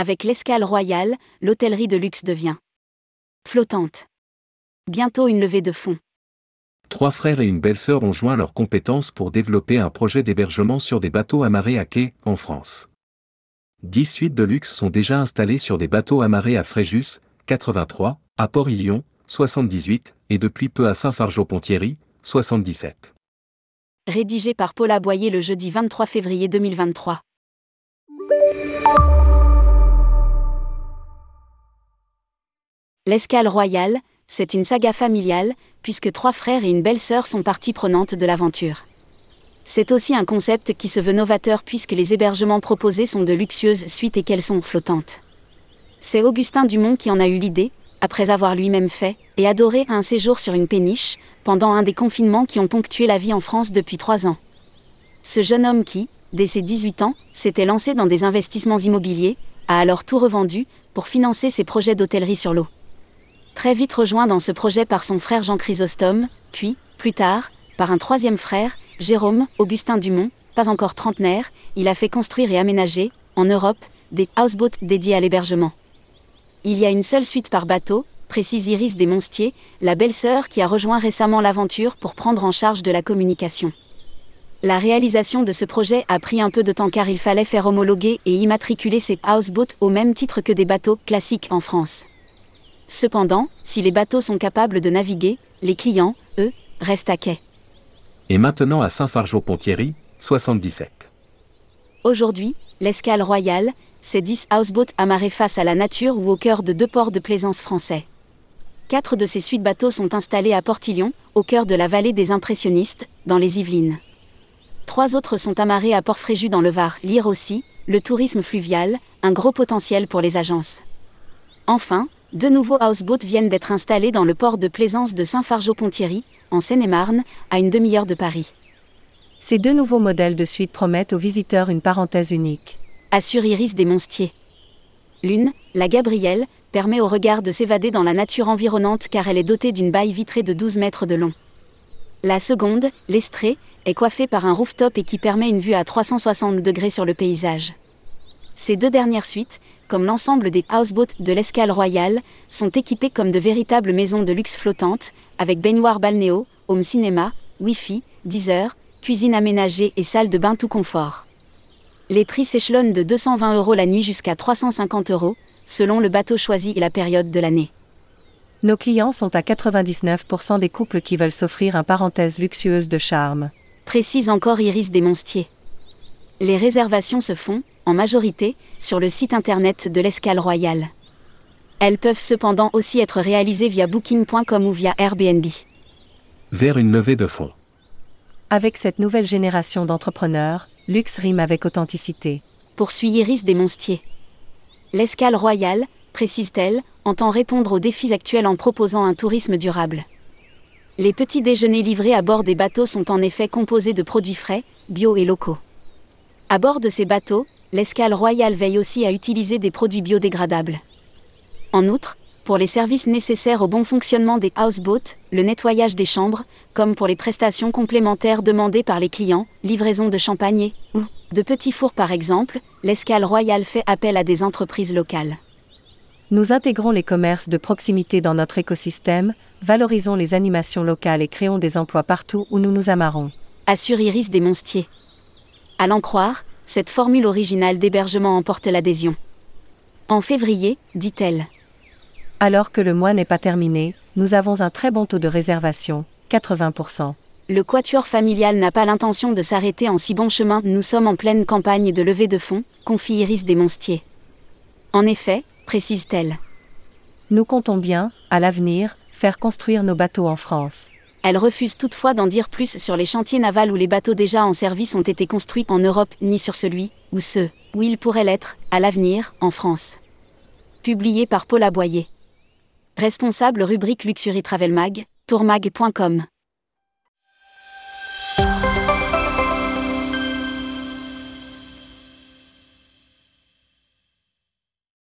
avec l'escale royale, l'hôtellerie de luxe devient flottante. Bientôt une levée de fonds. Trois frères et une belle-sœur ont joint leurs compétences pour développer un projet d'hébergement sur des bateaux amarrés à quai, en France. Dix suites de luxe sont déjà installées sur des bateaux amarrés à Fréjus, 83, à Port-Ilion, 78, et depuis peu à Saint-Fargeau-Pontieri, 77. Rédigé par Paula Boyer le jeudi 23 février 2023. L'escale royale, c'est une saga familiale, puisque trois frères et une belle-sœur sont partie prenante de l'aventure. C'est aussi un concept qui se veut novateur puisque les hébergements proposés sont de luxueuses suites et qu'elles sont flottantes. C'est Augustin Dumont qui en a eu l'idée, après avoir lui-même fait et adoré un séjour sur une péniche, pendant un des confinements qui ont ponctué la vie en France depuis trois ans. Ce jeune homme qui, dès ses 18 ans, s'était lancé dans des investissements immobiliers, a alors tout revendu pour financer ses projets d'hôtellerie sur l'eau. Très vite rejoint dans ce projet par son frère Jean Chrysostome, puis, plus tard, par un troisième frère, Jérôme Augustin Dumont, pas encore trentenaire, il a fait construire et aménager, en Europe, des houseboats dédiés à l'hébergement. Il y a une seule suite par bateau, précise Iris Desmonstiers, la belle-sœur qui a rejoint récemment l'aventure pour prendre en charge de la communication. La réalisation de ce projet a pris un peu de temps car il fallait faire homologuer et immatriculer ces houseboats au même titre que des bateaux classiques en France. Cependant, si les bateaux sont capables de naviguer, les clients, eux, restent à quai. Et maintenant à Saint-Fargeau-Pontieri, 77. Aujourd'hui, l'escale royale, c'est 10 houseboats amarrés face à la nature ou au cœur de deux ports de plaisance français. Quatre de ces suites bateaux sont installés à Portillon, au cœur de la vallée des Impressionnistes, dans les Yvelines. Trois autres sont amarrés à Port-Fréjus dans le Var. Lire aussi, le tourisme fluvial, un gros potentiel pour les agences. Enfin, deux nouveaux houseboats viennent d'être installés dans le port de plaisance de Saint-Fargeau-Pontieri, en Seine-et-Marne, à une demi-heure de Paris. Ces deux nouveaux modèles de suite promettent aux visiteurs une parenthèse unique assure Iris Monstiers. L'une, la Gabrielle, permet au regard de s'évader dans la nature environnante car elle est dotée d'une baille vitrée de 12 mètres de long. La seconde, l'Estrée, est coiffée par un rooftop et qui permet une vue à 360 degrés sur le paysage. Ces deux dernières suites, comme l'ensemble des houseboats de l'escale royale, sont équipées comme de véritables maisons de luxe flottantes, avec baignoire balnéo, home cinéma, Wi-Fi, 10 heures, cuisine aménagée et salle de bain tout confort. Les prix s'échelonnent de 220 euros la nuit jusqu'à 350 euros, selon le bateau choisi et la période de l'année. Nos clients sont à 99% des couples qui veulent s'offrir un parenthèse luxueuse de charme. Précise encore Iris Desmonstiers. Les réservations se font, en majorité, sur le site internet de l'Escale Royale. Elles peuvent cependant aussi être réalisées via booking.com ou via Airbnb. Vers une levée de fonds. Avec cette nouvelle génération d'entrepreneurs, luxe rime avec authenticité. Poursuit Iris Desmonstiers. L'escale royale, précise-t-elle, entend répondre aux défis actuels en proposant un tourisme durable. Les petits déjeuners livrés à bord des bateaux sont en effet composés de produits frais, bio et locaux. À bord de ces bateaux, l'escale royale veille aussi à utiliser des produits biodégradables. En outre, pour les services nécessaires au bon fonctionnement des houseboats, le nettoyage des chambres, comme pour les prestations complémentaires demandées par les clients, livraison de champagne ou de petits fours par exemple, l'escale royale fait appel à des entreprises locales. Nous intégrons les commerces de proximité dans notre écosystème, valorisons les animations locales et créons des emplois partout où nous nous amarrons. Assure Iris Desmonstiers. À l'en croire, cette formule originale d'hébergement emporte l'adhésion. En février, dit-elle. Alors que le mois n'est pas terminé, nous avons un très bon taux de réservation, 80%. Le quatuor familial n'a pas l'intention de s'arrêter en si bon chemin. Nous sommes en pleine campagne de levée de fonds, confie Iris Desmonstiers. En effet, précise-t-elle. Nous comptons bien, à l'avenir, faire construire nos bateaux en France. Elle refuse toutefois d'en dire plus sur les chantiers navals où les bateaux déjà en service ont été construits en Europe, ni sur celui, ou ceux, où ils pourraient l'être, à l'avenir, en France. Publié par Paul Aboyer. Responsable rubrique Luxury Travel Mag, tourmag.com.